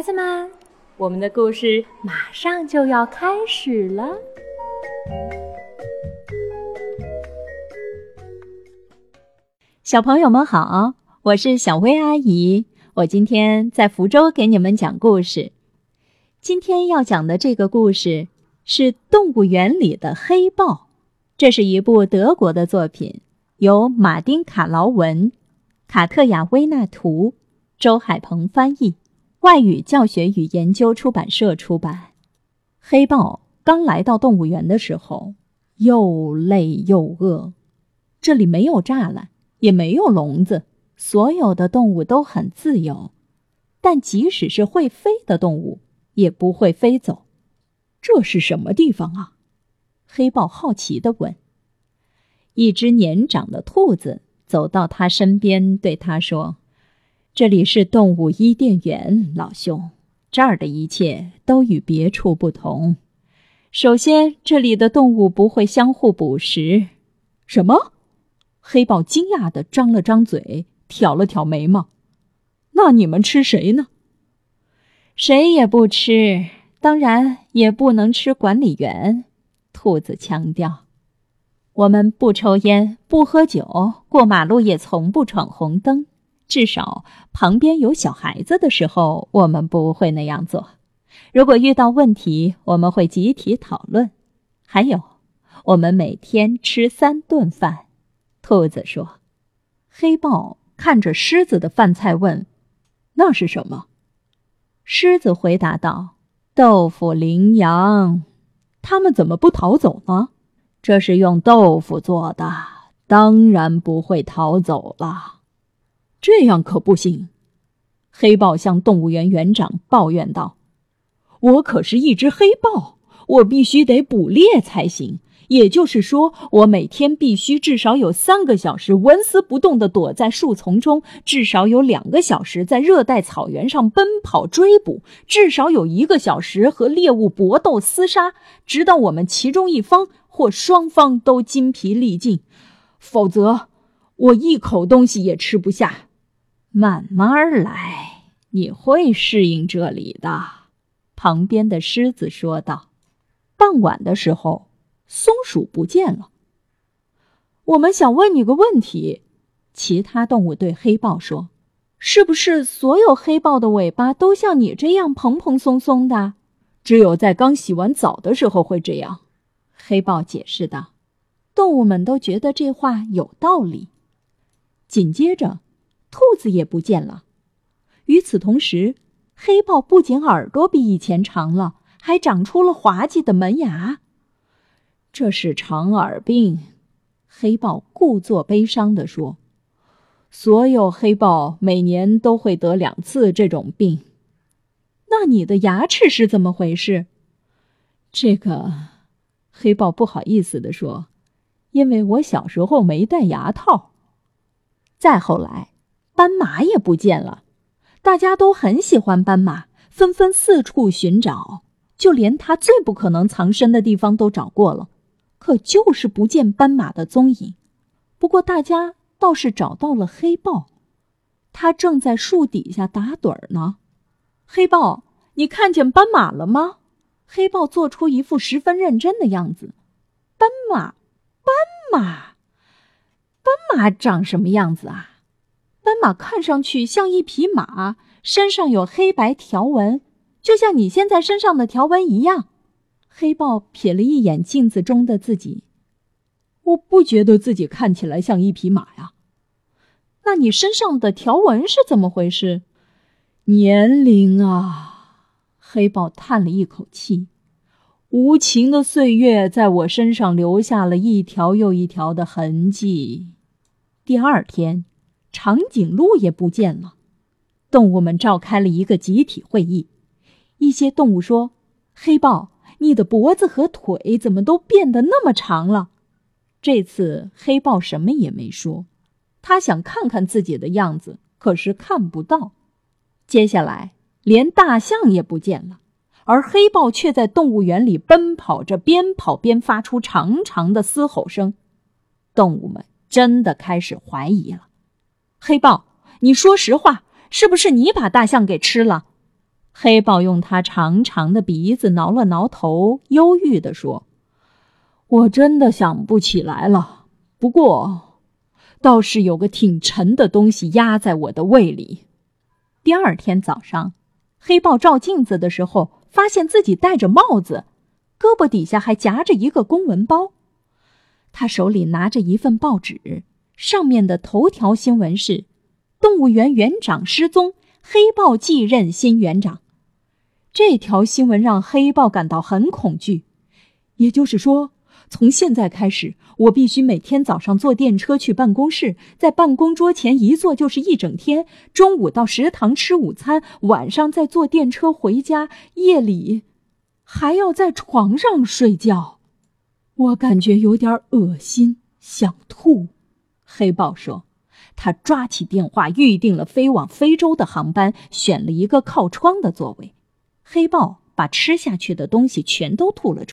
孩子们，我们的故事马上就要开始了。小朋友们好，我是小薇阿姨，我今天在福州给你们讲故事。今天要讲的这个故事是《动物园里的黑豹》，这是一部德国的作品，由马丁·卡劳文、卡特雅·威纳图、周海鹏翻译。外语教学与研究出版社出版。黑豹刚来到动物园的时候，又累又饿。这里没有栅栏，也没有笼子，所有的动物都很自由。但即使是会飞的动物，也不会飞走。这是什么地方啊？黑豹好奇地问。一只年长的兔子走到他身边，对他说。这里是动物伊甸园，老兄，这儿的一切都与别处不同。首先，这里的动物不会相互捕食。什么？黑豹惊讶地张了张嘴，挑了挑眉毛。那你们吃谁呢？谁也不吃，当然也不能吃管理员。兔子强调：“我们不抽烟，不喝酒，过马路也从不闯红灯。”至少旁边有小孩子的时候，我们不会那样做。如果遇到问题，我们会集体讨论。还有，我们每天吃三顿饭。兔子说：“黑豹看着狮子的饭菜问：‘那是什么？’狮子回答道：‘豆腐羚羊。’他们怎么不逃走呢？这是用豆腐做的，当然不会逃走了。”这样可不行，黑豹向动物园园长抱怨道：“我可是一只黑豹，我必须得捕猎才行。也就是说，我每天必须至少有三个小时纹丝不动地躲在树丛中，至少有两个小时在热带草原上奔跑追捕，至少有一个小时和猎物搏斗厮杀，直到我们其中一方或双方都筋疲力尽，否则我一口东西也吃不下。”慢慢来，你会适应这里的。”旁边的狮子说道。傍晚的时候，松鼠不见了。我们想问你个问题，其他动物对黑豹说：“是不是所有黑豹的尾巴都像你这样蓬蓬松松的？只有在刚洗完澡的时候会这样。”黑豹解释道。动物们都觉得这话有道理。紧接着。兔子也不见了。与此同时，黑豹不仅耳朵比以前长了，还长出了滑稽的门牙。这是长耳病，黑豹故作悲伤地说：“所有黑豹每年都会得两次这种病。”那你的牙齿是怎么回事？这个，黑豹不好意思地说：“因为我小时候没戴牙套。”再后来。斑马也不见了，大家都很喜欢斑马，纷纷四处寻找，就连它最不可能藏身的地方都找过了，可就是不见斑马的踪影。不过大家倒是找到了黑豹，它正在树底下打盹儿呢。黑豹，你看见斑马了吗？黑豹做出一副十分认真的样子。斑马，斑马，斑马长什么样子啊？马看上去像一匹马，身上有黑白条纹，就像你现在身上的条纹一样。黑豹瞥了一眼镜子中的自己，我不觉得自己看起来像一匹马呀。那你身上的条纹是怎么回事？年龄啊！黑豹叹了一口气，无情的岁月在我身上留下了一条又一条的痕迹。第二天。长颈鹿也不见了，动物们召开了一个集体会议。一些动物说：“黑豹，你的脖子和腿怎么都变得那么长了？”这次黑豹什么也没说，他想看看自己的样子，可是看不到。接下来，连大象也不见了，而黑豹却在动物园里奔跑着，边跑边发出长长的嘶吼声。动物们真的开始怀疑了。黑豹，你说实话，是不是你把大象给吃了？黑豹用他长长的鼻子挠了挠头，忧郁地说：“我真的想不起来了。不过，倒是有个挺沉的东西压在我的胃里。”第二天早上，黑豹照镜子的时候，发现自己戴着帽子，胳膊底下还夹着一个公文包。他手里拿着一份报纸，上面的头条新闻是：“动物园园长失踪，黑豹继任新园长。”这条新闻让黑豹感到很恐惧，也就是说，从现在开始，我必须每天早上坐电车去办公室，在办公桌前一坐就是一整天；中午到食堂吃午餐，晚上再坐电车回家，夜里还要在床上睡觉。我感觉有点恶心，想吐。黑豹说：“他抓起电话，预定了飞往非洲的航班，选了一个靠窗的座位。”黑豹把吃下去的东西全都吐了出来